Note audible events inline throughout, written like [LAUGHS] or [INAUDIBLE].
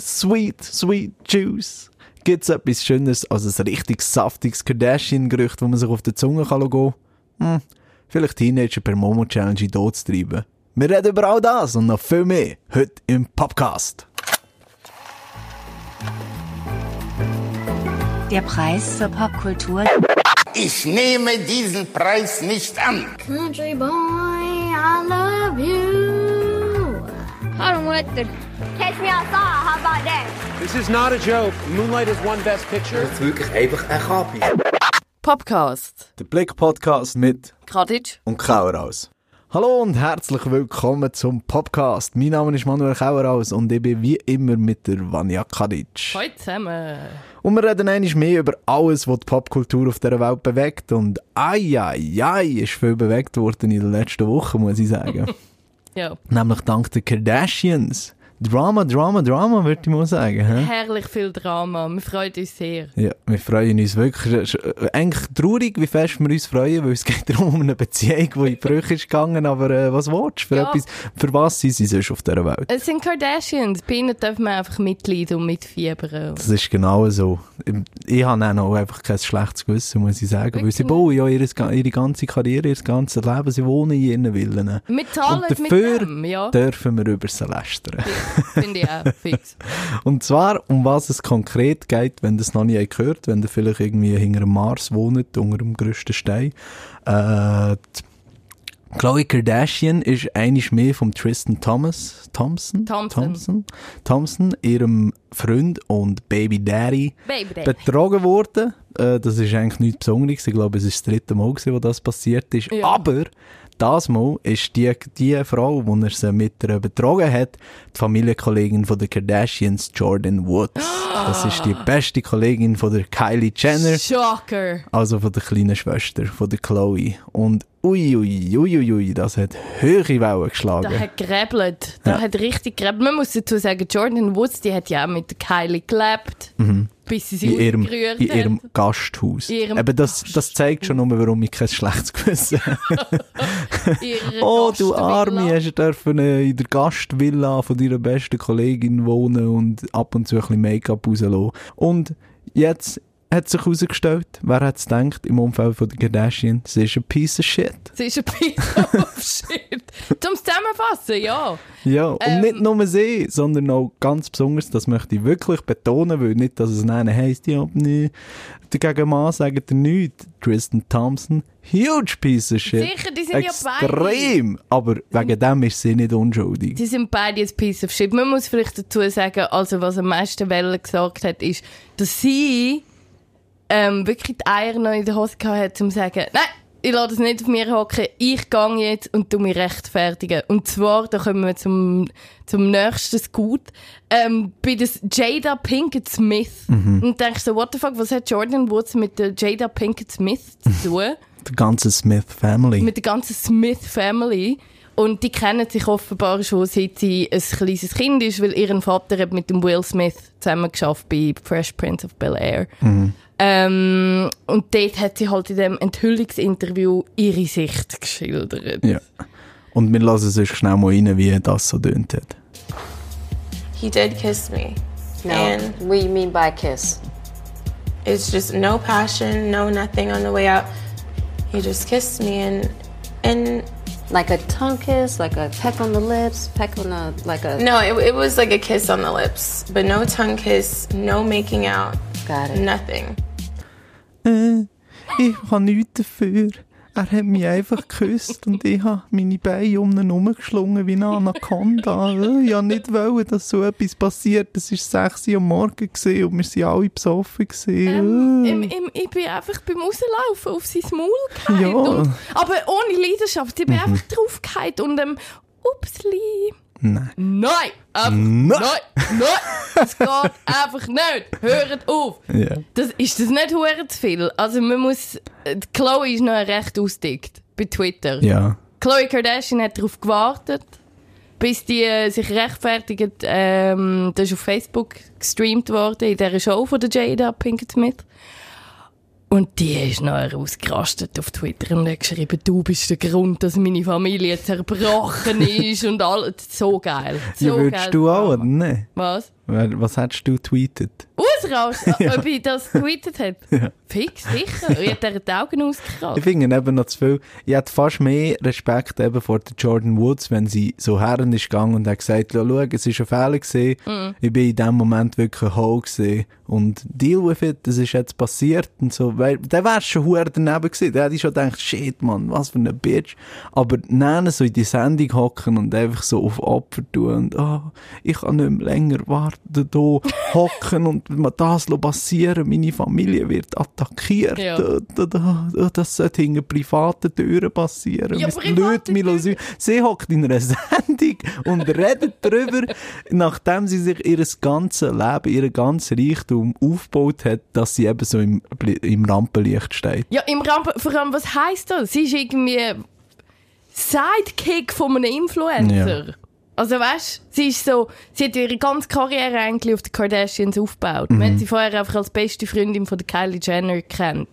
Sweet, Sweet Juice. Gibt es etwas Schöneres als ein richtig saftiges Kardashian-Gerücht, wo man sich auf die Zunge kann gehen Hm, vielleicht Teenager per Momo-Challenge in Tod zu treiben. Wir reden über all das und noch viel mehr heute im Podcast. Der Preis zur Popkultur. Ich nehme diesen Preis nicht an. Country boy, I love you. Hallo Mutter. Catch me outside, how about that? This is not a joke. Moonlight is one best picture. jetzt wirklich einfach ein Kapi. Popcast. Der Blick-Podcast mit Kadic. und Kaueraus. Hallo und herzlich willkommen zum Podcast. Mein Name ist Manuel Kaueraus und ich bin wie immer mit der Vanja Kadic. Hallo zusammen. Und wir reden einmal mehr über alles, was die Popkultur auf dieser Welt bewegt. Und ai, ai, ai, ist viel bewegt worden in den letzten Wochen, muss ich sagen. [LAUGHS] Nämlich dank der Kardashians. Drama, Drama, Drama, würde ich mal sagen. hä? Herrlich viel Drama. Wir freuen uns sehr. Ja, wir freuen uns wirklich. Äh, Eigentlich traurig, wie fest wir uns freuen, weil es geht [LAUGHS] darum um eine Beziehung, die in Brüche ist gegangen. Aber äh, was willst du? Für, Ja. etwas, für was sind sie sonst auf dieser Welt? Es sind Kardashians. Bei ihnen dürfen wir einfach mitleiden und mitfiebern. Das ist genau so. Ich habe auch noch einfach kein schlechtes Gewissen, muss ich sagen. Weil sie bauen ja ihre, ihre ganze Karriere, ihr ganzes Leben, sie wohnen in ihren Villen. Wir zahlen Und mit dem, ja. dürfen wir über sie lästern. [LAUGHS] Finde ich auch fix. [LAUGHS] Und zwar, um was es konkret geht, wenn das noch nie gehört, wenn ihr vielleicht irgendwie hinter dem Mars wohnt, unter dem grössten Stein. Äh, die Khloe Kardashian ist eigentlich mehr vom Tristan Thomas, Thompson? Thompson. Thompson, Thompson, ihrem Freund und Baby Daddy, Baby Daddy. betrogen worden. Äh, das ist eigentlich nichts Besonderes. Ich glaube, es ist das dritte Mal, gewesen, wo das passiert ist. Ja. Aber das Mal ist die, die Frau, die er sie mit ihr betrogen hat, die Familienkollegin von der Kardashians, Jordan Woods. Das ist die beste Kollegin von der Kylie Jenner, Shocker. also von der kleinen Schwester von der Chloe. Und ui, ui, ui, ui, ui, das hat höhere Wellen Da geschlagen. hat gerebelt. Da Ja. hat richtig gerebelt. Man muss dazu sagen, Jordan Woods, die hat ja auch mit Kylie gelebt. Bis sie sich in ihrem, in ihrem hat. Gasthaus. In ihrem Eben das, das zeigt schon nur, warum ich kein schlechtes Gewissen habe. [LAUGHS] Oh, du. Arme, hast du dürfen äh, in der Gastvilla von deiner besten Kollegin wohnen und ab und zu ein bisschen Make-up rauslassen. Und jetzt hat sich herausgestellt, wer hat es gedacht im Umfeld von der Kardashian, sie ist ein Piece of Shit. Sie ist ein Piece of [LAUGHS] Shit. Zum Zusammenfassen, ja. Ja, und Ähm. nicht nur sie, sondern auch ganz besonders, das möchte ich wirklich betonen, weil nicht, dass es nennen heisst, ja, nee, dagegen Mann sagt er nichts. Tristan Thompson, huge Piece of Shit. Sicher, die sind ja beide. Extrem, aber wegen dem ist sie nicht unschuldig. Die sind beide ein Piece of Shit. Man muss vielleicht dazu sagen, also was am meisten Welle gesagt hat, ist, dass sie ähm, wirklich die Eier noch in der Hose gehabt hat, um zu sagen, nein, ich lasse das nicht auf mir hocken, ich gehe jetzt und tu mich rechtfertigen. Und zwar, da kommen wir zum, zum nächsten Scoot, ähm, bei der Jada Pinkett Smith. Und denkst so, what the fuck, was hat Jordan Woods mit der Jada Pinkett Smith zu tun? [LAUGHS] Die ganze Smith Family. mit der ganzen Smith Family. Und die kennen sich offenbar schon, seit sie ein kleines Kind ist, weil ihren Vater hat mit dem Will Smith zusammen geschafft bei Fresh Prince of Bel Air. Ähm, und dort hat sie halt in dem Enthüllungsinterview ihre Sicht geschildert. Ja. Und wir lassen sonst schnell mal rein, wie das so tönt hat. He did kiss me. No. And what do you mean by kiss? it's just no passion, no nothing on the way out. He just kissed me and and Like a tongue kiss, like a peck on the lips, peck on the like a. no, it, it was like a kiss on the lips, but no tongue kiss, no making out, Got it. nothing. Äh, ich habe nichts dafür. Er hat mich einfach geküsst und ich habe meine Beine um ihn herumgeschlungen wie eine Anaconda. Ich wollte nicht, wollen, dass so etwas passiert. Es war 6 Uhr am Morgen und wir waren alle besoffen. Ähm, im, im, ich bin einfach beim Rauslaufen auf sein Maul gefallen. Ja. Und, aber ohne Leidenschaft. Ich bin einfach draufgefallen und ähm, upsli. Nein. Nein! Einfach, Nein. nein! Nein! Es geht [LAUGHS] einfach nicht! Hört auf! Ja. Das, ist das nicht hure zu viel? Also man muss... äh, Chloe ist noch recht ausdickt bei Twitter. Ja. Chloe Kardashian hat darauf gewartet, bis die äh, sich rechtfertigt. Ähm, das ist auf Facebook gestreamt worden, in dieser Show von der Jada Pinkett Smith. Und die ist nachher ausgerastet auf Twitter und hat geschrieben, du bist der Grund, dass meine Familie zerbrochen [LAUGHS] ist und alles. So geil. So ja, würdest du auch, oder? Was? Was hättest du tweetet? Ausrasten? [LAUGHS] Ob ich das getweetet habe? [LAUGHS] Fix, sicher. Ich hätte die Augen ausgekratzt. Ich finde eben noch zu viel. Ich hätte fast mehr Respekt eben vor der Jordan Woods, wenn sie so herren ist gegangen und hat gesagt, «Schau, es ist ein Fehler gewesen. Ich bin in dem Moment wirklich ein Ho gewesen. Und deal with it, das ist jetzt passiert und so. Weil, der wär's schon hure daneben gewesen. Der hätte ich schon gedacht, shit, Mann, was für eine Bitch. Aber dann so in die Sendung hocken und einfach so auf Opfer tun und, ah, ich kann nicht mehr länger warten, da hocken und mal das passieren, meine Familie wird attackiert. Ja. Da, da, da, da, das sollte hinter privaten Türen passieren. Ja, Leute, Türen. sie hockt in einer [LAUGHS] Sendung und redet darüber, nachdem sie sich ihr ganzes Leben, ihr ganzes Reichtum aufgebaut hat, dass sie eben so im, im Rampenlicht steht. Ja, im Rampen, vor allem, was heisst das? Sie ist irgendwie Sidekick von einem Influencer. Ja. Also weißt, sie ist so, sie hat ihre ganze Karriere eigentlich auf die Kardashians aufgebaut. Man hat sie vorher einfach als beste Freundin von der Kylie Jenner kennt.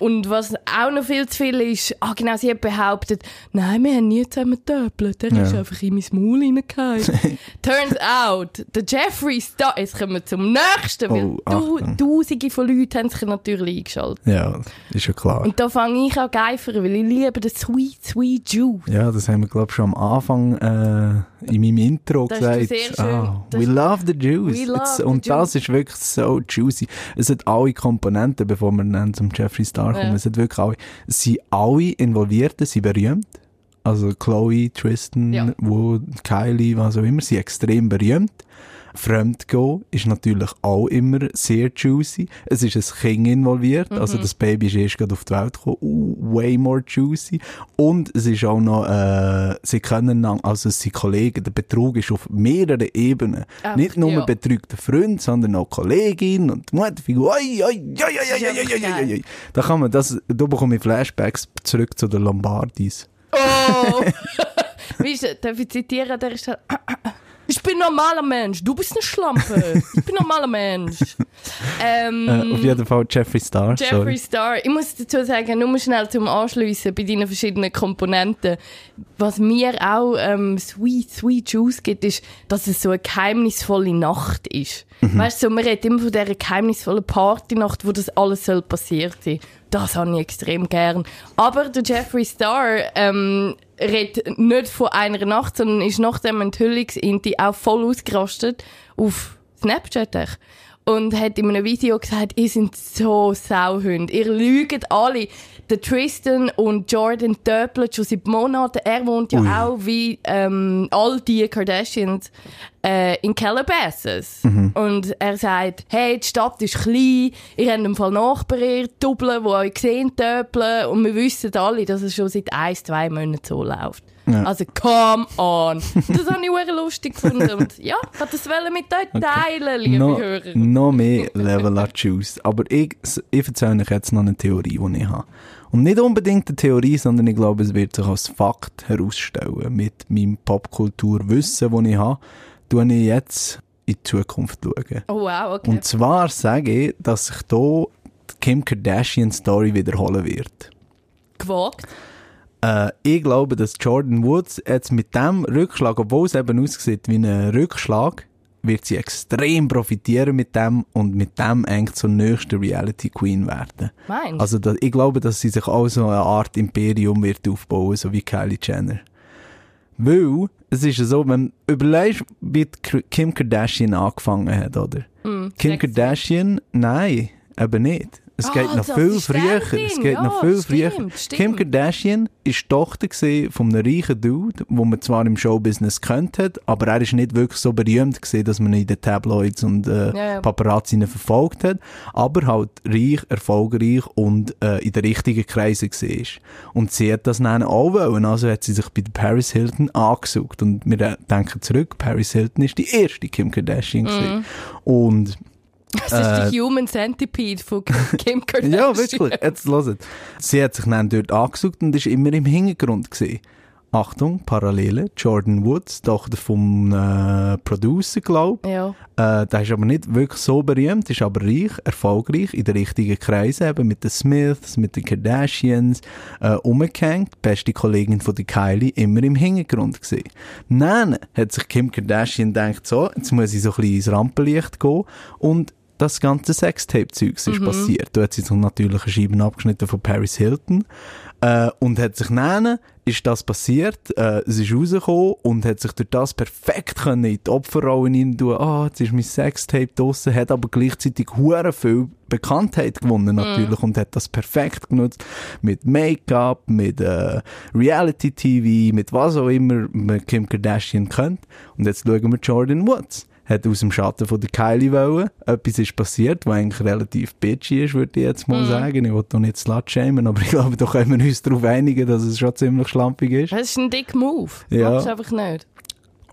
Und was auch noch viel zu viel ist, ah genau, sie hat behauptet, nein, wir haben nie zusammen getöpelt, der Ja. ist einfach in mein Maul reingefallen. [LAUGHS] Turns out, der Jeffree Star, jetzt kommen wir zum nächsten, weil Oh, du, tausende von Leuten haben sich natürlich eingeschaltet. Ja, ist ja klar. Und da fange ich auch geifern, weil ich liebe den sweet, sweet Juice. Ja, das haben wir, glaube ich, schon am Anfang äh, in meinem Intro Das gesagt. sehr schön- das- we love the juice. We love the und das juice. ist wirklich so juicy. Es hat alle Komponenten, bevor wir dann zum Jeffree Star kommen. Ja. Es hat wirklich alle, sind alle Involvierten, sind berühmt. Also Chloe, Tristan, Ja. Wood, Kylie, was auch immer, sind extrem berühmt. Fremdgehen ist natürlich auch immer sehr juicy. Es ist ein Kind involviert, also mhm. also das Baby ist erst gerade auf die Welt gekommen. Uh, way more juicy. Und es ist auch noch, äh, sie können, also es sind Kollegen, der Betrug ist auf mehreren Ebenen. Ach, Nicht nur ja. betrügter Freund, sondern auch Kollegin und Mutterfigur. Da kann man das, da bekomme ich Flashbacks zurück zu den Lombardis. Oh! [LAUGHS] [LAUGHS] Wie ist, darf ich zitieren? Der ist halt ich bin ein normaler Mensch, du bist eine Schlampe. Ich bin ein normaler Mensch. [LAUGHS] Ähm, Äh, auf jeden Fall Jeffree Star, Jeffree sorry. Star. Ich muss dazu sagen, nur mal schnell zum Anschliessen bei deinen verschiedenen Komponenten. Was mir auch ähm, sweet, sweet Juice gibt, ist, dass es so eine geheimnisvolle Nacht ist. Weißt du, so, man redet immer von dieser geheimnisvollen Partynacht, wo das alles soll passiert sein. Das habe ich extrem gern. Aber der Jeffree Star ähm, redet nicht von einer Nacht, sondern ist nach dem Enthüllungsinti auch voll ausgerastet auf Snapchat. Und hat in einem Video gesagt, ihr seid so Sauhunde. Ihr lügt alle. Der Tristan und Jordan töpeln schon seit Monaten. Er wohnt ja Ui. auch wie ähm, all die Kardashians äh, in Calabasas. Und er sagt, hey, die Stadt ist klein, ihr habt im Fall Nachbarn, Doppeln, die euch sehen, töpeln. Und wir wissen alle, dass es schon seit ein, zwei Monaten so läuft. Ja. Also, come on. Das habe ich sehr lustig gefunden. Und ja, ich wollte das mit euch teilen, liebe noch, Hörer. noch mehr Level an Juice. Aber ich, ich erzähle euch jetzt noch eine Theorie, die ich habe. Und nicht unbedingt eine Theorie, sondern ich glaube, es wird sich als Fakt herausstellen. Mit meinem Popkulturwissen, das ich habe, tue ich jetzt in die Zukunft schauen. Oh wow, okay. Und zwar sage ich, dass sich hier die Kim Kardashian Story wiederholen wird. Gewagt. Äh, ich glaube, dass Jordan Woods jetzt mit dem Rückschlag, obwohl es eben aussieht wie ein Rückschlag, wird sie extrem profitieren mit dem und mit dem eigentlich zur nächsten Reality Queen werden. Meinst? Also da, ich glaube, dass sie sich auch so eine Art Imperium wird aufbauen, so wie Kylie Jenner. Weil, es ist ja so, wenn du überlegst, wie Kim Kardashian angefangen hat, oder? Kim sexy. Kardashian, nein, eben nicht. Es Ah, geht noch viel früher. Es geht ja, noch viel früher. stimmt. Kim Kardashian ist Tochter von einem reichen Dude, wo man zwar im Showbusiness kennt hat, aber er ist nicht wirklich so berühmt gewesen, dass man ihn in den Tabloids und äh, Ja, ja. Paparazzi verfolgt hat, aber halt reich, erfolgreich und äh, in den richtigen Kreisen war. Und sie hat das dann auch wollen, also hat sie sich bei Paris Hilton angesucht. Und wir äh, denken zurück, Paris Hilton ist die erste Kim Kardashian gewesen. Und Das ist die Human Centipede von Kim [LAUGHS] Kardashian. ja, wirklich. Jetzt hört. Sie hat sich dann dort angesucht und ist immer im Hintergrund gewesen. Achtung, Parallele, Jordan Woods, Tochter vom äh, Producer, glaube ich. Ja. Äh, der ist aber nicht wirklich so berühmt, ist aber reich, erfolgreich, in den richtigen Kreisen, eben mit den Smiths, mit den Kardashians, äh, umgehängt. Beste Kollegin von der Kylie, immer im Hintergrund gesehen. Dann hat sich Kim Kardashian gedacht, so, jetzt muss ich so ein bisschen ins Rampenlicht gehen und das ganze Sextape-Zeugs ist passiert. Da hat sie sich natürlich eine Scheibe abgeschnitten von Paris Hilton. Äh, und hat sich dann, ist das passiert, äh, es ist rausgekommen und hat sich durch das perfekt können in die Opferrollen rein tun. Ah, jetzt ist mein Sextape draussen, hat aber gleichzeitig hure viel Bekanntheit gewonnen natürlich und hat das perfekt genutzt mit Make-up, mit äh, Reality-TV, mit was auch immer man Kim Kardashian kennt. Und jetzt schauen wir Jordan Woods hat aus dem Schatten von der Kylie wollen. Etwas ist passiert, was eigentlich relativ bitchy ist, würde ich jetzt mal sagen. Ich will doch nicht slut-shamen, aber [LAUGHS] ich glaube, da können wir uns darauf einigen, dass es schon ziemlich schlampig ist. Das ist ein dicker Move. Ja. Machst einfach nicht.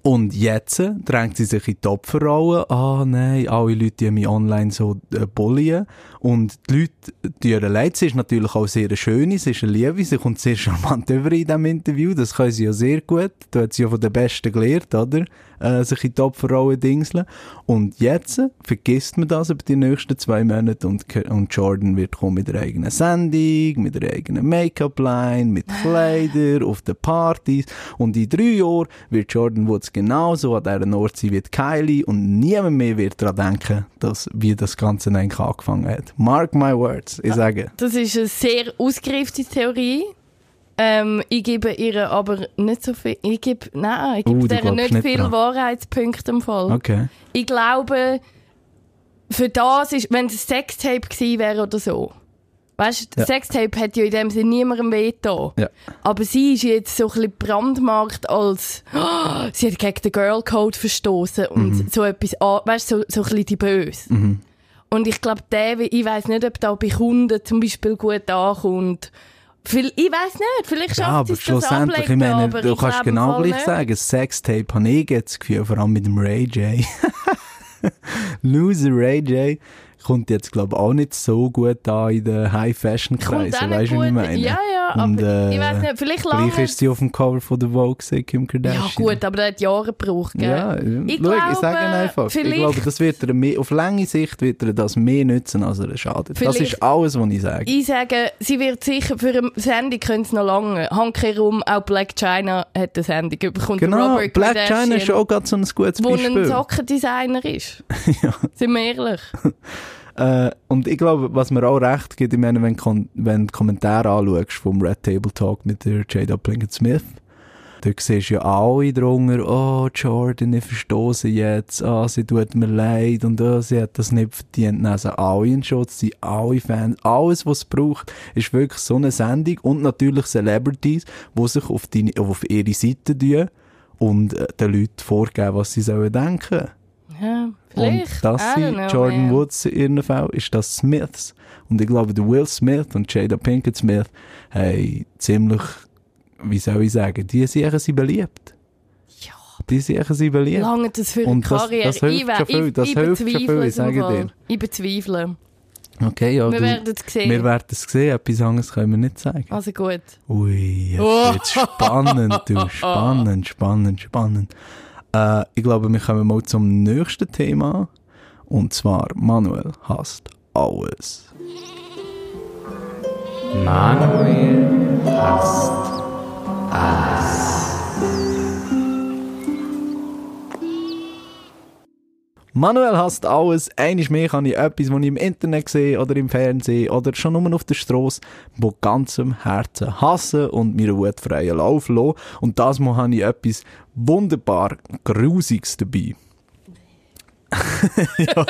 Und jetzt drängt sie sich in die Opferrolle. Ah, nein, alle Leute die mich online so äh, bullien. Und die Leute, die ihr leid, sie ist natürlich auch sehr eine schöne, sie ist eine Liebe, sie kommt sehr charmant [LAUGHS] über in diesem Interview, das kann sie ja sehr gut. Da hat sie ja von den Besten gelernt, oder? Äh, sich in die Opferrolle dingseln. Und jetzt vergisst man das über die nächsten zwei Monate und, und Jordan wird kommen mit einer eigenen Sendung, mit einer eigenen Make-up-Line, mit Kleider, auf den Partys. Und in drei Jahren wird Jordan Woods genauso an dieser Ort sein wie Kylie und niemand mehr wird daran denken, dass, wie das Ganze eigentlich angefangen hat. Mark my words, ich sage. Das ist eine sehr ausgereifte Theorie. Ähm, ich gebe ihr aber nicht so viel. Ich gebe, nein, ich gebe Uh, glaubst nicht, nicht viel dran. Wahrheitspunkte im Fall. Okay. Ich glaube, für das ist, wenn es ein Sextape gewesen wäre oder so. Weißt du, Ja. Sextape hat ja in dem Sinne niemandem wehgetan. Ja. Aber sie ist jetzt so ein bisschen brandmarkt als, oh, sie hat gegen den Girl Code verstoßen und Mhm. so etwas, weißt du, so, so ein bisschen die Böse. Und ich glaube, der, ich weiß nicht, ob da bei Kunden zum Beispiel gut ankommt. Viel- Ich weiß nicht, vielleicht Ja, schafft aber sie es das schlussendlich, ich meine, aber du ich kannst genau gleich nicht. sagen, Sextape habe ich jetzt das Gefühl, vor allem mit dem Ray J. [LAUGHS] Loser Ray J kommt jetzt, glaube ich, auch nicht so gut an in den High-Fashion-Kreisen, weißt du, wie ich meine? Ja, ja, Und, aber ich äh, weiß nicht, vielleicht lange. Gleich ist sie auf dem Cover von der Vogue, gewesen, Kim Kardashian. Ja gut, aber der hat Jahre gebraucht, gell? Ja, ich, schau, ich glaube, sage Ihnen einfach, ich vielleicht, glaube, das wird er mehr, auf lange Sicht wird er das mehr nützen, als er schadet. Das Vielleicht- ist alles, was ich sage. ich sage, sie wird sicher für eine Sendung können es noch lange. Hanke rum, auch Black China hat eine Sendung bekommen. Genau, Robert Black Kardashian, China ist auch gerade so ein gutes wo ein Beispiel. Sockendesigner ist. [LAUGHS] Ja. Sind wir ehrlich? [LAUGHS] Äh, und ich glaube, was mir auch recht gibt, ich meine, wenn, wenn du die Kommentare anschaust vom Red Table Talk mit der Jada Pinkett Smith, da siehst du ja alle drunter, oh, Jordan, ich verstehe sie jetzt, ah, sie tut mir leid und oh, sie hat das nicht verdient. Also alle in Schutz, sie alle Fans, alles, was es braucht, ist wirklich so eine Sendung und natürlich Celebrities, die sich auf, deine, auf ihre Seite tun und äh, den Leuten vorgeben, was sie sollen denken. Ja, vielleicht. Und das sind Jordan man. Woods in ihrem Fall, ist das Smiths. Und ich glaube, der Will Smith und Jada Pinkett Smith haben ziemlich, wie soll ich sagen, die sind sie beliebt. Ja. Die sind sie beliebt. Lange das für Und das- Karriere. das hilft ich, schon viel, das ich hilft schon viel, ich sage dir. Ich bezweifle. Okay, ja, Wir werden es sehen. wir werden es sehen, etwas anderes können wir nicht sagen. Also gut. Ui, jetzt Oh. wird's spannend, du, [LAUGHS] spannend, spannend, spannend. Äh, ich glaube, wir kommen mal zum nächsten Thema. Und zwar, Manuel hasst alles. Manuel hasst Manuel hasst alles. Eines mehr kann ich etwas, was ich im Internet sehe oder im Fernsehen oder schon nur auf der Straße, von ganzem Herzen hassen und mir einen freien Lauf lassen. Und das Mal habe ich etwas wunderbar Grusiges dabei. [LAUGHS] ja,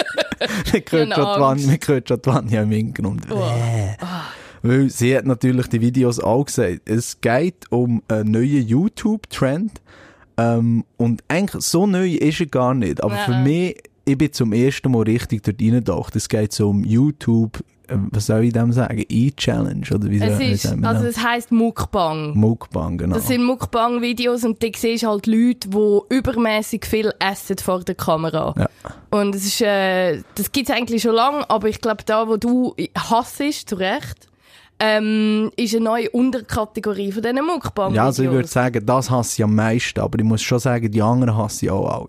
man hört schon die. Vanya- im Hintergrund. Weil sie hat natürlich die Videos auch gesagt. Es geht um einen neuen YouTube-Trend. Ähm, und eigentlich so neu ist er gar nicht. Aber für Nein. mich, ich bin zum ersten Mal richtig dort reingedacht. Es geht so um YouTube, äh, was soll ich dem sagen? E-Challenge oder wie Es ist, sagen also das? es heisst Mukbang. Mukbang, genau. Das sind Mukbang-Videos und da siehst halt Leute, die übermäßig viel essen vor der Kamera. Ja. Und es ist, äh, das gibt es eigentlich schon lange, aber ich glaube, da, wo du hassest, zu Recht, ähm, ist eine neue Unterkategorie von diesen mukbang Ja, also ich würde sagen, das hasse ich am meisten, aber ich muss schon sagen, die anderen hasse ich auch alle.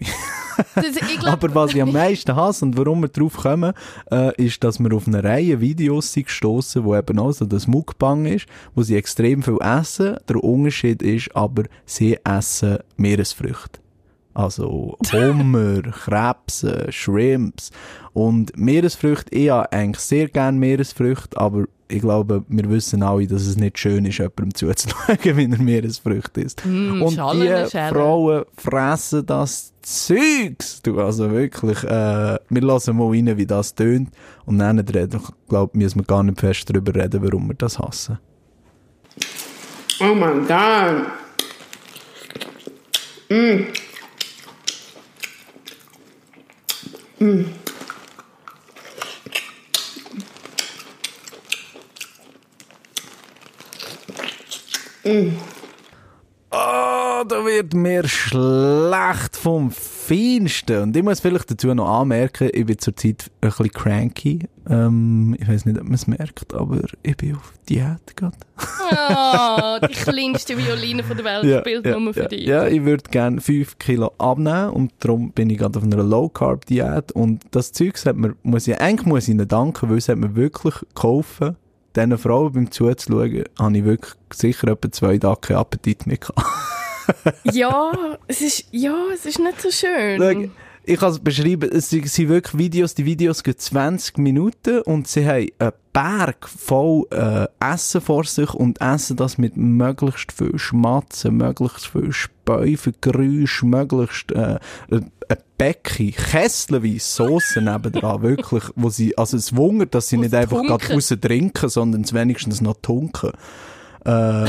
[LAUGHS] aber was ich am meisten hasse und warum wir drauf kommen, äh, ist, dass wir auf eine Reihe Videos sind gestossen, wo eben auch so das Mukbang ist, wo sie extrem viel essen. Der Unterschied ist aber, sie essen Meeresfrüchte. Also Hummer, [LAUGHS] Krebse, Shrimps und Meeresfrüchte. Ich habe eigentlich sehr gerne Meeresfrüchte, aber ich glaube, wir wissen alle, dass es nicht schön ist, jemandem zuzuschauen, [LAUGHS] wenn er Meeresfrüchte isst. Mm, und Schale, die Schale. Frauen fressen das Zeugs. Du, also wirklich, äh, wir lassen mal rein, wie das tönt. Und dann reden, ich glaube, müssen wir gar nicht fest darüber reden, warum wir das hassen. Oh my god. Mm. Mm. Ah, da wird mir schlecht vom Feinsten. Und ich muss vielleicht dazu noch anmerken, ich bin zurzeit ein bisschen cranky. Ähm, ich weiß nicht, ob man es merkt, aber ich bin auf Diät gerade. Oh, die [LAUGHS] kleinste Violine von der Welt spielt nur für ja, dich. Ja, ich würde gerne 5 Kilo abnehmen und darum bin ich gerade auf einer Low-Carb-Diät. Und das Zeug hat mir, muss ich, eigentlich muss ich ihnen danken, weil es hat mir wirklich geholfen, diesen Frauen beim Zuzuschauen, habe ich wirklich sicher etwa zwei Tage keinen Appetit mehr gehabt. [LAUGHS] Ja, es ist, ja, es ist nicht so schön. Schau, ich kann es beschreiben, es sind wirklich Videos, die Videos gehen 20 Minuten und sie haben einen Berg voll äh, Essen vor sich und essen das mit möglichst viel Schmatzen, möglichst viel Späufe, Geräusch, möglichst äh, ein Becken, kesselweise Soße nebendran, wirklich, wo sie, also es wundert, dass sie nicht einfach gerade raus trinken, sondern es wenigstens noch tunken. Äh, [LAUGHS]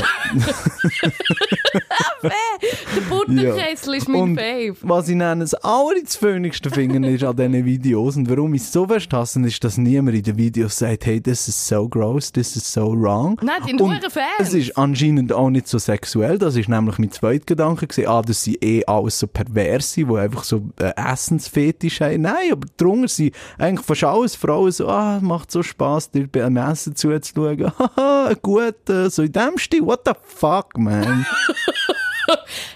Der Butterkessel ist mein und Fave. was ich nenne, das allerfeinigste finden ist an diesen Videos und warum ich es so hasse, ist, dass niemand in den Videos sagt, hey, this is so gross, this is so wrong. Nein, die hure Fans. es ist anscheinend auch nicht so sexuell, das ist nämlich mein zweiter Gedanke gewesen, ah, das sind eh alles so Perverse, die einfach so äh, Essensfetisch haben. Nein, aber drunter sind eigentlich fast alles Frauen so, ah, macht so Spass, dir beim Essen zuzuschauen, [LAUGHS] haha, gut, so in dem Stil, what the fuck, man. [LAUGHS]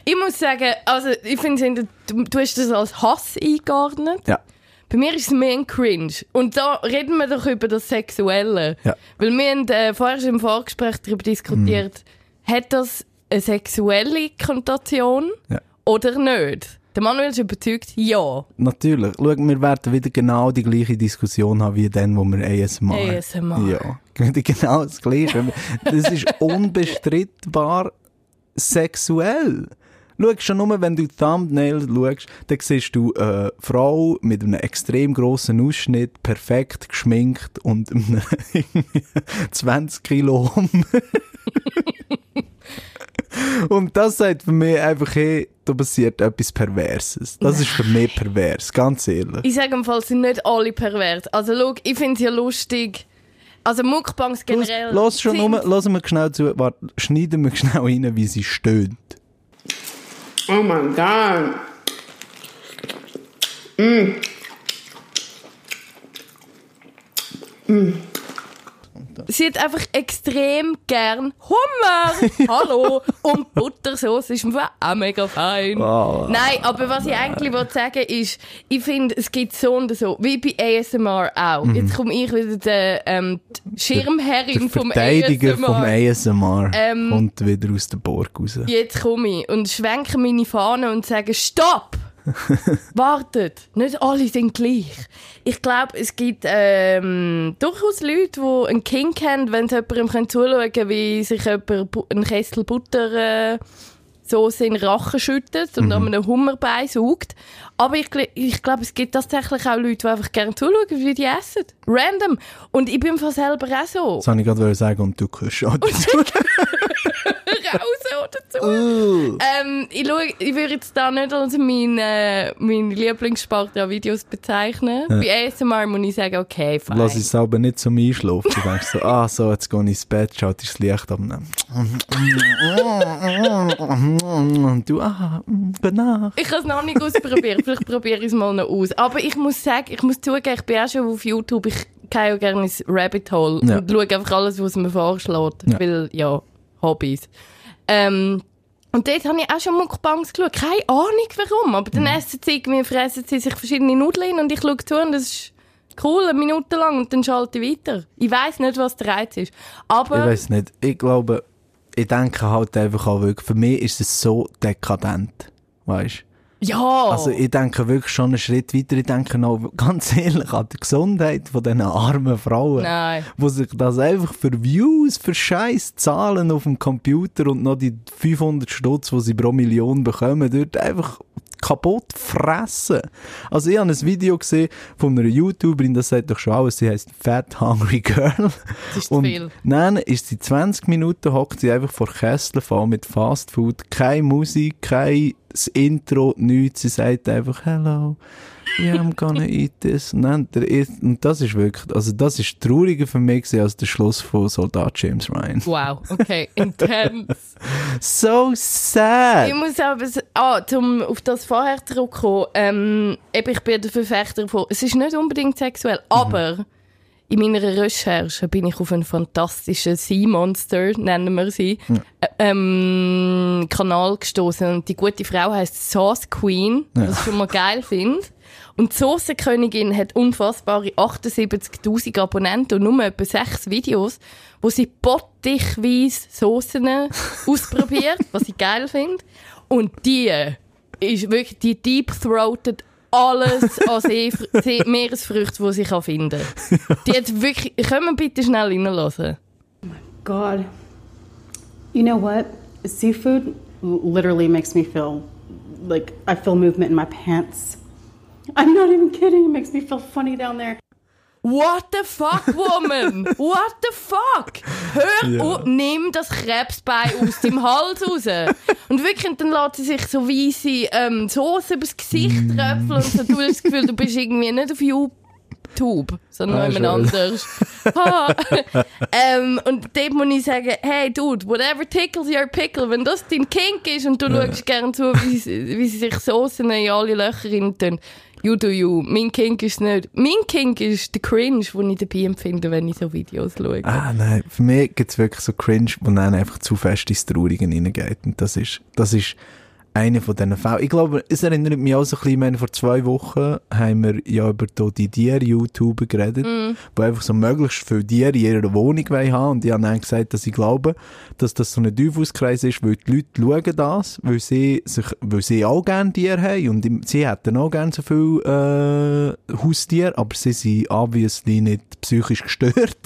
Ich muss sagen, also ich finde, du, du hast das als Hass eingeordnet. ja. Bei mir ist es mehr ein Cringe. Und da reden wir doch über das Sexuelle. Ja. Weil wir haben äh, vorher schon im Vorgespräch darüber diskutiert, hat das eine sexuelle Konnotation Ja. oder nicht? Der Manuel ist überzeugt, ja. Natürlich. Schau, wir werden wieder genau die gleiche Diskussion haben wie dann, wo wir ASMR ASMR. Ja. [LAUGHS] Genau das Gleiche. Das ist unbestrittbar sexuell. Schau schon nur, wenn du die Thumbnail schaust, dann siehst du eine Frau mit einem extrem grossen Ausschnitt, perfekt geschminkt und [LAUGHS] einem [LAUGHS] 20 Kilo Hummer. Und das sagt für mich einfach, hey, da passiert etwas Perverses. Das ist für mich pervers, ganz ehrlich. Ich sage im Fall, es sind nicht alle pervers. Also schau, ich finde es ja lustig. Also Mukbangs generell. Lass schon nur, lassen wir schnell zu, warte, schneiden wir schnell rein, wie sie stöhnt. Oh my god. Mm. Sie hat einfach extrem gern Hummer. [LAUGHS] Hallo. Und Buttersauce ist mir auch mega fein. Oh. Nein, aber was ich eigentlich wollte sagen ist, ich finde, es gibt so und so, wie bei ASMR auch. Jetzt komme ich wieder der ähm, die Schirmherrin Der vom Verteidiger ASMR. vom ASMR Ähm, kommt wieder aus der Burg raus. Jetzt komme ich und schwenke meine Fahne und sage, stopp! [LAUGHS] Wartet! Nicht alle sind gleich. Ich glaube, es gibt ähm, durchaus Leute, die einen King haben, wenn sie jemandem zuschauen können, wie sich jemand einen Kessel Butter äh, Soße in den Rachen schüttet und an einem Hummerbein saugt. Aber ich, ich glaube, es gibt tatsächlich auch Leute, die einfach gerne zuschauen, wie die essen. Random. Und ich bin von selber auch so. Das wollte ich gerade sagen und du kannst auch dazu. raus oder zu. Ähm, ich, schau, ich würde jetzt da nicht als mein, äh, meine Lieblingssparte an Videos bezeichnen. Bei ASMR muss ich sagen, okay, fein. Lass es aber nicht zum Einschlafen. Du denkst so, ah, so, jetzt gehe ich ins Bett, schaltest das Licht ab. Und du, ah, gute Nacht. Ich habe es noch nicht ausprobiert, [LAUGHS] vielleicht probiere ich es mal noch aus. Aber ich muss sagen, ich muss zugeben, ich bin auch schon auf YouTube, ich gehe gerne ins Rabbit Hole Ja. und schaue einfach alles, was mir vorschlägt. Ja. Weil, ja, Hobbys. Ähm, und dort habe ich auch schon Mukbangs geschaut. Keine Ahnung warum, aber Mhm. dann essen sie irgendwie, fressen sie sich verschiedene Nudeln und ich schaue zu und das ist cool, eine Minute lang und dann schalte ich weiter. Ich weiss nicht, was der Reiz ist. Aber... Ich weiß nicht. Ich glaube, ich denke halt einfach auch wirklich, für mich ist es so dekadent. Weißt ja! Also ich denke wirklich schon einen Schritt weiter. Ich denke auch [LAUGHS] ganz ehrlich an die Gesundheit von diesen armen Frauen. Nein. Die sich das einfach für Views, für scheiß Zahlen auf dem Computer und noch die 500 Stutz, die sie pro Million bekommen, dort einfach kaputt fressen. Also ich habe ein Video gesehen von einer YouTuberin, das sagt doch schon alles, sie heißt Fat Hungry Girl. Das ist Und viel. Dann ist sie 20 Minuten, hockt sie einfach vor Kessel voll mit Fast Food, keine Musik, kein Intro, nichts. Sie sagt einfach, hello, yeah, I'm gonna eat this. Und, dann, der und das ist wirklich, also das ist trauriger für mich gewesen als der Schluss von Soldat James Ryan. Wow, okay, [LAUGHS] intens. So sad! Ich muss aber, ah, zum auf das vorher zurückkommen, ähm, ich bin der Verfechter von, es ist nicht unbedingt sexuell, aber in meiner Recherche bin ich auf einen fantastischen Sea Monster, nennen wir sie, äh, ähm, Kanal gestoßen und die gute Frau heißt Sauce Queen, was ich schon mal geil finde. Und die Soßenkönigin hat unfassbare 78.000 Abonnenten und nur etwa sechs Videos, wo sie bottichweise Soßen [LAUGHS] ausprobiert, was ich geil finde. Und die ist wirklich, die deep-throated alles an See, See, Meeresfrüchten, die sie kann finden kann. Die hat wirklich, können wir bitte schnell reinlassen? God. You know what? Seafood literally makes me feel like I feel movement in my pants. I'm not even kidding. It makes me feel funny down there. What the fuck, woman? [LAUGHS] What the fuck? Hör auf, nimm das Krebsbein aus dem Hals raus. Und wirklich, und dann lässt sie sich so weisse ähm, Soße übers Gesicht Mm. tröpfeln und so, du hast das Gefühl, du bist irgendwie nicht auf YouTube, sondern Ah, jemand anders. [LAUGHS] Ähm, und dort muss ich sagen, hey Dude, whatever tickles your pickle, wenn das dein Kink ist und du schaust gerne zu, wie sie, wie sie sich Soßen in alle Löcher rein tun, you do you. Mein Kink ist nicht. Mein Kink ist der Cringe, den ich dabei empfinde, wenn ich so Videos schaue. Ah, nein, für mich gibt es wirklich so Cringe, wo dann einfach zu fest ins Traurige hineingeht. Und das ist, das ist einer von diesen Fällen. Ich glaube, es erinnert mich auch so ein bisschen, meine, vor zwei Wochen haben wir ja über die Tier-YouTuber geredet, die einfach so möglichst viele Tiere in ihrer Wohnung haben. Und ich habe dann gesagt, dass ich glaube, dass das so ein Teufelskreis ist, weil die Leute schauen das, weil sie, sich, weil sie auch gerne Tiere haben und sie hätten auch gerne so viele äh, Haustiere, aber sie sind obviously nicht psychisch gestört.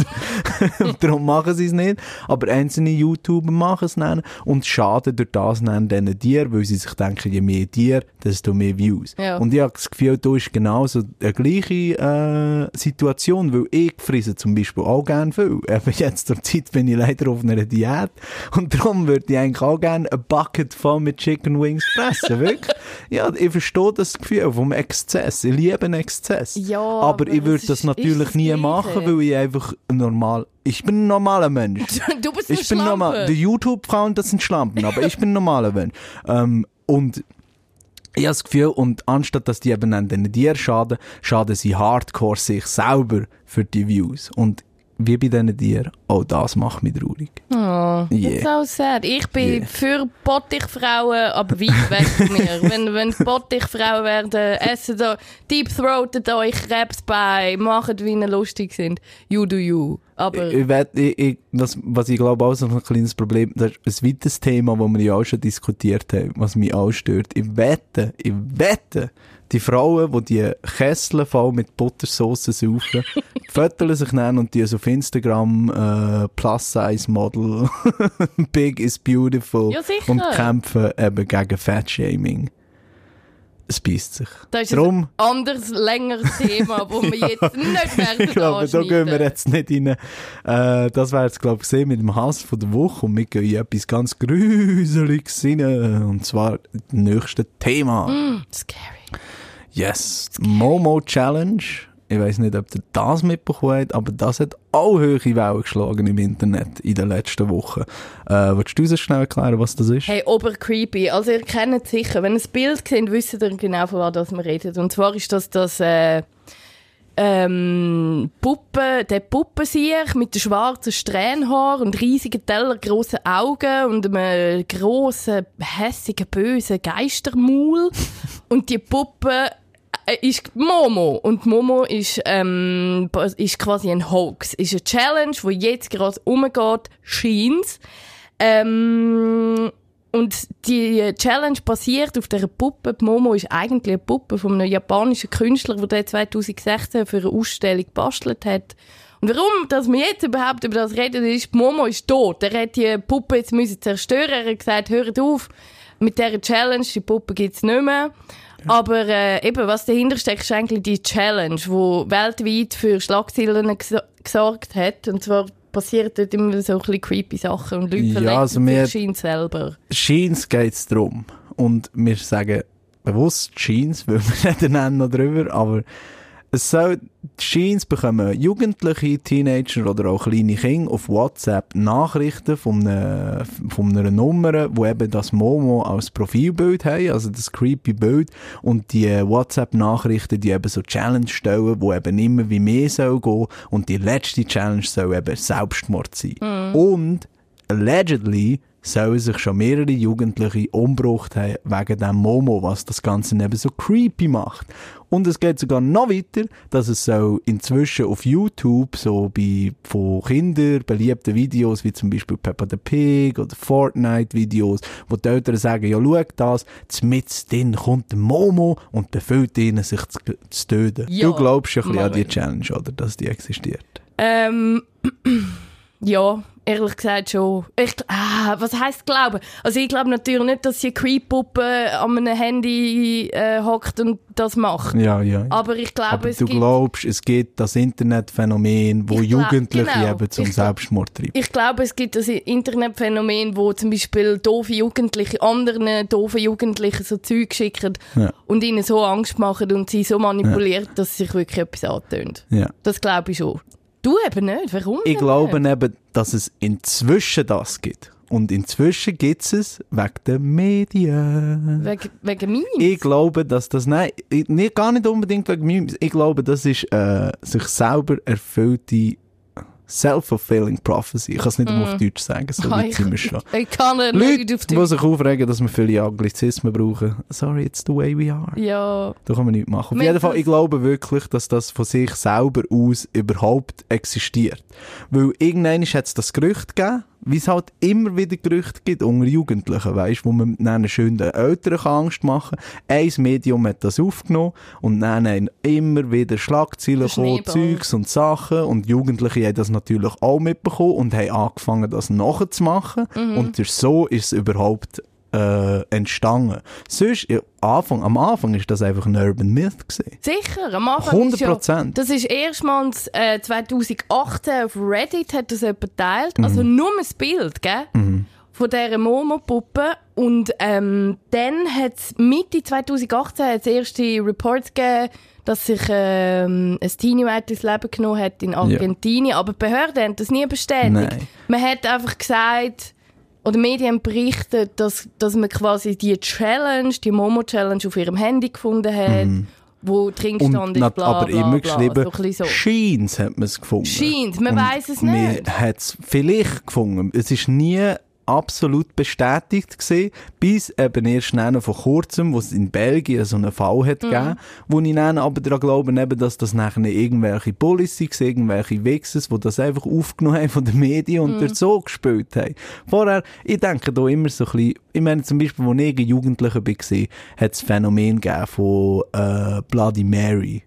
Und [LAUGHS] Darum machen sie es nicht. Aber einzelne YouTuber machen es dann und schaden durch das dann diesen Tieren, weil sie sich denken, je mehr Tiere, desto mehr Views. Ja. Und ich habe das Gefühl, da ist genauso eine gleiche äh, Situation, weil ich frisse zum Beispiel auch gerne viel. Eben jetzt zur Zeit bin ich leider auf einer Diät und darum würde ich eigentlich auch gerne ein Bucket voll mit Chicken Wings fressen, [LAUGHS] wirklich. Ja, ich verstehe das Gefühl vom Exzess. Ich liebe einen Exzess. Ja, aber, aber ich würde das natürlich nie Gleiche. machen, weil ich einfach normal, ich bin ein normaler Mensch. [LAUGHS] du bist eine Ich bin normal. Schlampe. Die YouTube-Frauen, das sind Schlampen, aber ich bin ein normaler Mensch. Ähm, und ich habe das Gefühl, und anstatt dass die eben an den Tieren schaden, schaden sie hardcore sich selber für die Views. Und wie bei diesen Tieren, auch das macht mich traurig. Oh, Yeah. so sad. Ich bin Yeah. für Bottichfrauen, aber weit weg von mir. [LAUGHS] wenn, wenn Bottichfrauen werden, essen da, deep-throatet euch Krebsbein, macht wie ihr lustig sind. You do you. Aber, Ich, ich, ich, was, was ich glaube auch so ein kleines Problem, das ist ein weiteres Thema, das wir ja auch schon diskutiert haben, was mich auch stört. Ich wette, ich wette, die Frauen, die die Kessel voll mit Buttersauce saufen, [LAUGHS] föteln sich dann und die so auf Instagram äh, Plus-Size-Model [LAUGHS] Big is beautiful Ja, und kämpfen eben gegen Fat-Shaming. Es beißt sich. das ist Drum, ein anderes, längeres Thema, wo wir [LAUGHS] jetzt nicht werden ich glaube, da gehen wir jetzt nicht rein. Äh, das wäre jetzt, glaube ich, gesehen mit dem Hass von der Woche und wir gehen in etwas ganz Gruseliges rein. Und zwar das nächste Thema. Scary. Yes. Momo Challenge. Ich weiß nicht, ob ihr das mitbekommen habt, aber das hat auch hohe Wellen geschlagen im Internet in den letzten Wochen. Äh, willst du uns schnell erklären, was das ist? Hey, obercreepy. Also ihr kennt es sicher. Wenn ihr das Bild seht, wisst ihr genau, von was wir reden. Und zwar ist das das äh, ähm, Puppe, der Puppensiech mit den schwarzen Strähnhaar und riesigen Teller, grossen Augen und einem grossen, hässigen, bösen Geistermaul. [LAUGHS] und die Puppe ist Momo. Und Momo ist, ähm, ist quasi ein Hoax. Ist eine Challenge, die jetzt gerade umgeht, scheint's. Ähm, und die Challenge basiert auf dieser Puppe. Die Momo ist eigentlich eine Puppe von einem japanischen Künstler, der der 2016 für eine Ausstellung gebastelt hat. Und warum, dass wir jetzt überhaupt über das reden, ist, Momo ist tot. Er hat die Puppe jetzt müssen zerstören. Er hat gesagt, hört auf mit dieser Challenge, die Puppe gibt's nicht mehr. Aber äh, eben, was dahinter steckt, ist eigentlich die Challenge, die weltweit für Schlagzeilen ges gesorgt hat. Und zwar passieren dort immer so ein bisschen creepy Sachen und Leute Ja, verletzen also sich scheinbar selber. Jeans geht es darum. Und wir sagen bewusst Jeans, weil wir [LAUGHS] reden dann noch drüber, aber es soll, Jeans bekommen Jugendliche, Teenager oder auch kleine Kinder auf WhatsApp Nachrichten von einer, von einer Nummer, wo eben das Momo als Profilbild haben, also das creepy Bild. Und die äh, WhatsApp-Nachrichten, die eben so Challenge stellen, wo eben immer wie mehr soll gehen. Und die letzte Challenge soll eben Selbstmord sein. Und allegedly sollen sich schon mehrere Jugendliche umgebracht haben wegen dem Momo, was das Ganze eben so creepy macht. Und es geht sogar noch weiter, dass es so inzwischen auf YouTube so bei von Kindern beliebten Videos, wie zum Beispiel Peppa the Pig oder Fortnite-Videos, wo die Eltern sagen, ja, schau das, mit drin kommt der Momo und befiehlt ihnen, sich zu, zu töten. Ja, du glaubst ja ein bisschen an die. Challenge, oder? Dass die existiert. Ähm, [CLEARS THROAT] ja, ehrlich gesagt schon. Ich, ah, was heisst glauben? Also ich glaube natürlich nicht, dass die Creep-Puppe an einem Handy äh, hockt und das macht. Ja, ja. Aber ich glaube, Aber es du gibt... glaubst, es gibt das Internetphänomen, wo Jugendliche genau. eben zum Ich Selbstmord treiben. Ich glaube, es gibt das Internetphänomen, wo zum Beispiel doofe Jugendliche anderen doofe Jugendlichen so Zeug schicken Ja. und ihnen so Angst machen und sie so manipuliert, dass sie sich wirklich etwas antönt. Ja. Das glaube ich schon. Du eben nicht. Warum Ich glaube nicht? eben, dass es inzwischen das gibt. Und inzwischen gibt es es wegen den Medien. Wegen, wegen Memes? Ich glaube, dass das, nein, ich, nicht, gar nicht unbedingt wegen Memes. Ich glaube, das ist äh, sich selber erfüllte self-fulfilling prophecy. Ich kann es nicht einmal auf Deutsch sagen, so weit sind wir schon. [LAUGHS] ich kann Leute, nicht auf die die... sich aufregen, dass wir viele Anglizismen brauchen. Sorry, it's the way we are. Ja, Da kann man nichts machen. Auf Wir- jeden Fall, ich glaube wirklich, dass das von sich selber aus überhaupt existiert. Weil irgendwann hat es das Gerücht gegeben, wie es halt immer wieder Gerüchte gibt unter Jugendlichen, weißt, wo man dann schön den Eltern Angst machen kann. Ein Medium hat das aufgenommen und dann immer wieder Schlagzeilen gekommen. Zeugs und Sachen und Jugendliche haben das natürlich auch mitbekommen und haben angefangen, das nachzumachen Mhm. und durch so ist es überhaupt äh, entstanden. Sonst, ja, Anfang, am Anfang ist das einfach ein Urban Myth gewesen. sicher. Am Anfang 100 ist ja... Prozent. Das ist erstmals äh, 2018 auf Reddit hat das jemand geteilt. Also Mhm. nur ein Bild, gell? Von dieser Momo-Puppe. Und ähm, dann hat es Mitte 2018 hat's erste Reports gegeben, dass sich ähm, ein Teenie-Mädchen das Leben genommen hat in Argentinien. Aber die Behörden haben das nie bestätigt. Nein. Man hat einfach gesagt, oder Medien haben berichtet, dass, dass man quasi die Challenge, die Momo-Challenge auf ihrem Handy gefunden hat, wo drin Und stand, ist nat- bla, aber bla, immer bla, geschrieben, so bisschen so. Scheins hat man es gefunden. Scheint, man weiss es Man nicht. hat es vielleicht gefunden. Es ist nie absolut bestätigt gewesen, bis eben erst dann vor kurzem, wo es in Belgien so einen Fall hat Mhm. gegeben, wo ich dann aber daran glaube, eben, dass das nachher irgendwelche Policies, irgendwelche Wechsels, die das einfach aufgenommen haben von den Medien und Mhm. so gespielt haben. Vorher, ich denke da immer so ein bisschen, ich meine zum Beispiel, als ich ein Jugendlicher war, hat es Phänomen gegeben von äh, Bloody Mary.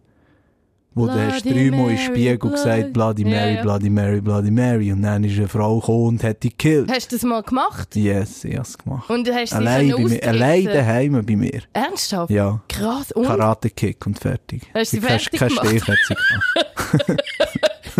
Wo du hast Bloody dreimal in Mary, Spiegel gesagt, Bloody Mary, ja. Bloody Mary, Bloody Mary. Und dann ist eine Frau gekommen und hat die gekillt. Hast du das mal gemacht? Yes, ich hab's gemacht. Und hast Allein, sie bei mir, allein daheim bei mir. Ernsthaft? Ja. Krass. Und? Karate-Kick und fertig. Hast du sie Kein- fertig kein gemacht? Stich hat sie gemacht.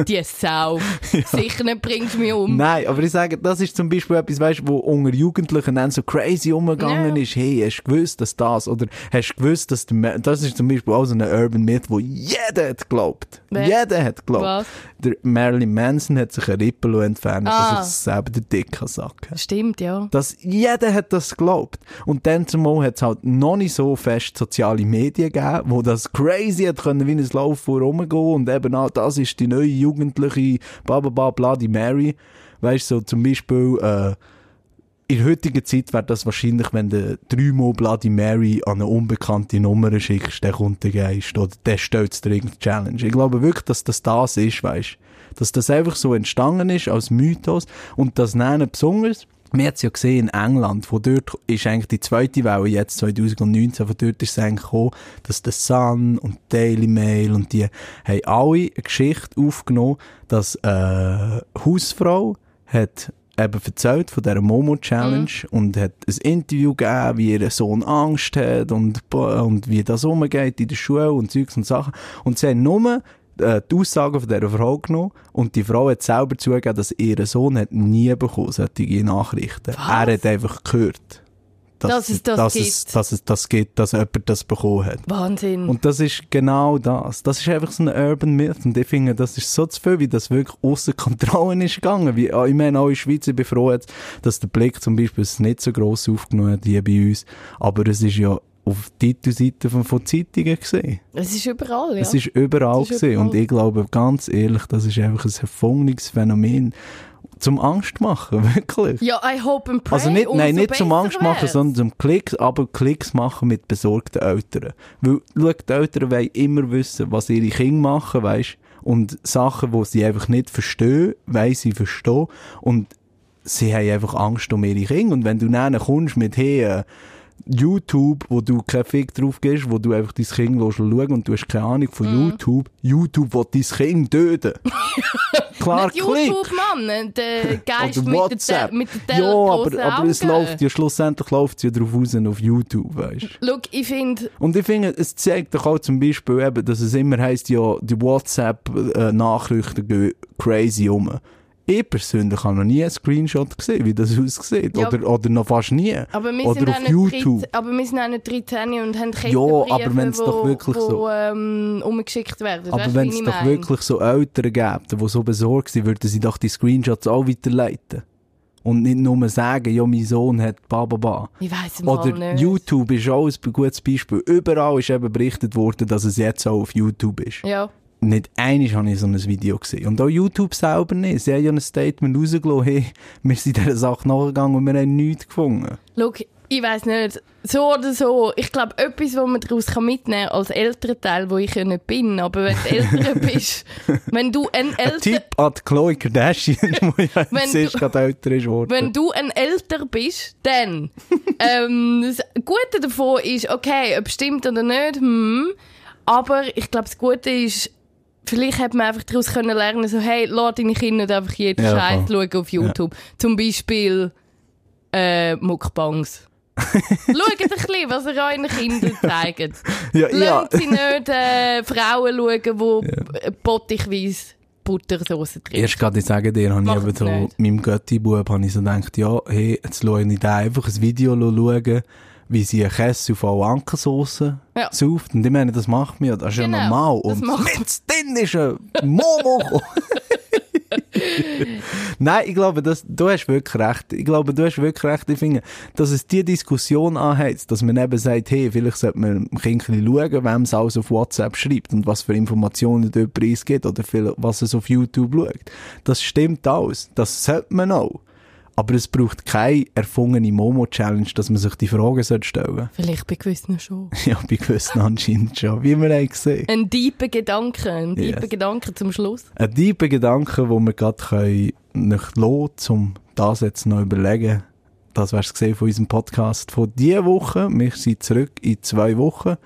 Die Sau. [LAUGHS] Sicher nicht bringst du mich um. Nein, aber ich sage, das ist zum Beispiel etwas, weißt, wo unter Jugendlichen dann so crazy umgegangen Ja. ist. Hey, hast du gewusst, dass das, oder hast du gewusst, dass der, das ist zum Beispiel auch so ein Urban Myth, wo jeder hat geglaubt. Wer? Jeder hat geglaubt. Was? Der Marilyn Manson hat sich eine Rippe lassen entfernen, Ah. dass er sich selber den Dick kann sacken. Stimmt, ja. Das, jeder hat das geglaubt. Und dann zumal hat es halt noch nicht so fest soziale Medien gegeben, wo das crazy hat können wie ein Lauf vor rumgehen und eben auch, das ist die neue jugendliche bla bla bla bla, Mary. Weißt du, so zum Beispiel, äh, in der heutigen Zeit wäre das wahrscheinlich, wenn du dreimal Bloody Mary an eine unbekannte Nummer schickst, der kommt der Geist oder der stellt dir irgendeine Challenge. Ich glaube wirklich, dass das das ist, weißt Dass das einfach so entstanden ist als Mythos und das nennen besonders, wir haben es ja gesehen in England, von dort ist eigentlich die zweite Welle jetzt 2019, von dort ist es eigentlich gekommen, dass der Sun und Daily Mail und die haben alle eine Geschichte aufgenommen, dass eine Hausfrau hat eben erzählt von dieser Momo-Challenge und hat ein Interview gegeben, wie ihr Sohn Angst hat und, und wie das umgeht in der Schule und Zeugs und Sachen. Und sie haben nur äh, die Aussagen von dieser Frau genommen und die Frau hat selber zugegeben, dass ihr Sohn hat nie bekommen solche Nachrichten. Er hat einfach gehört, Dass es das dass gibt. Es, dass es das gibt, dass jemand das bekommen hat. Wahnsinn. Und das ist genau das. Das ist einfach so ein Urban Myth. Und ich finde, das ist so zu viel, wie das wirklich außer Kontrolle ist gegangen. Wie, ich meine, auch in der Schweiz, ich bin froh, jetzt, dass der Blick zum Beispiel es nicht so gross aufgenommen hat, wie bei uns. Aber es ist ja auf Titelseiten von, von Zeitungen gesehen. Es ist überall, ja. Es ist überall Es ist. Und ich glaube, ganz ehrlich, das ist einfach ein erfundenes Phänomen. Zum Angst machen, [LAUGHS] wirklich. ja, I hope and pray. Also nicht, nein, nicht zum Angst machen, wär's. sondern zum Klicks, aber Klicks machen mit besorgten Eltern. Weil, schau, die Eltern wollen immer wissen, was ihre Kinder machen, weisst und Sachen, die sie einfach nicht verstehen, weil sie verstehen und sie haben einfach Angst um ihre Kinder und wenn du dann kommst mit, hey, äh, YouTube, wo du keinen Fick drauf gehst, wo du einfach dein Kind schaust schauen und du hast keine Ahnung von Mhm. YouTube, YouTube will dein Kind töten. [LAUGHS] Klar, Nicht Klick! YouTube, Mann. Der [LAUGHS] Geist Oder mit WhatsApp. der, mit der ja, aber, aber es läuft ja schlussendlich läuft's ja drauf raus auf YouTube, weißt Schau, ich finde, Und ich finde, es zeigt doch auch zum Beispiel eben, dass es immer heisst, ja, die WhatsApp-Nachrichten gehen crazy um. Ich persönlich habe noch nie einen Screenshot gesehen, wie das aussieht. Ja. Oder, oder noch fast nie. aber wir, oder sind auf YouTube. 13, aber wir sind auch nicht 13 und haben keine Ja, aber wenn's wo, doch wirklich wo, so- ähm, umgeschickt werden. Aber wenn es doch meine? wirklich so Eltern gäbe, die so besorgt sind, würden sie doch die Screenshots auch weiterleiten. Und nicht nur sagen, ja, mein Sohn hat ba, ba, ba. Ich weiss im Oder nicht. YouTube ist auch ein gutes Beispiel. Überall ist eben berichtet worden, dass es jetzt auch auf YouTube ist. Ja. Nicht einmal habe ich so ein Video gesehen. Und auch YouTube selber nicht. Sie haben ja ein Statement rausgelassen, hey, wir sind dieser Sache nachgegangen und wir haben nichts gefunden. Schau, ich weiss nicht. So oder so. Ich glaube, etwas, was man daraus kann mitnehmen kann, als Elternteil, wo ich ja nicht bin, aber wenn du Eltern [LAUGHS] bist, wenn du ein Ein Eltern... Tipp an die Chloe Kardashian, [LAUGHS] die ja Wenn jetzt erst du- gerade älter ist worden. Wenn du ein Älter bist, dann. [LAUGHS] ähm, das Gute davon ist, okay, ob stimmt oder nicht, hm, aber ich glaube, das Gute ist, vielleicht hat man einfach daraus können lernen, so, hey, lass deine Kinder nicht einfach jeden Ja, Scheiß schauen auf YouTube. Zum Beispiel, äh, Mukbangs. [LAUGHS] Schaut ein bisschen, was ihr euren Kindern zeigt. [LAUGHS] ja, ja. Lasst sie nicht äh, Frauen schauen, die ja. pottigweise Buttersauce drin Erst gerade, ich sage dir, habe ich eben so, nicht. meinem Götti-Bub, habe ich so gedacht, ja, hey, jetzt schaue ich da einfach ein Video schauen, wie sie einen Käse auf alle Ankersauce Ja. sauft. Und ich meine, das macht mir, das ist Genau, ja normal. Und mit drin ist ein Momo gekommen. [LAUGHS] Nein, ich glaube, das, du hast wirklich recht. Ich glaube, du hast wirklich recht. Ich finde, dass es die Diskussion anheizt, dass man eben sagt, hey, vielleicht sollte man dem Kind ein bisschen schauen, wem es alles auf WhatsApp schreibt und was für Informationen dort preisgibt oder viel, was es auf YouTube schaut. Das stimmt alles. Das sollte man auch. Aber es braucht keine erfungene Momo-Challenge, dass man sich die Fragen sollte stellen Vielleicht bei gewissen schon. [LAUGHS] Ja, bei gewissen anscheinend schon. Wie wir haben gesehen. Ein tiefer Gedanke, ein Yes. tiefer Gedanke zum Schluss. Ein tiefer Gedanke, den wir gerade nicht lassen, um das jetzt noch überlegen. Das wär's gesehen von unserem Podcast von dieser Woche. Wir sind zurück in zwei Wochen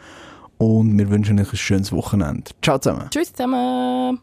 und wir wünschen euch ein schönes Wochenende. Ciao zusammen. Tschüss zusammen.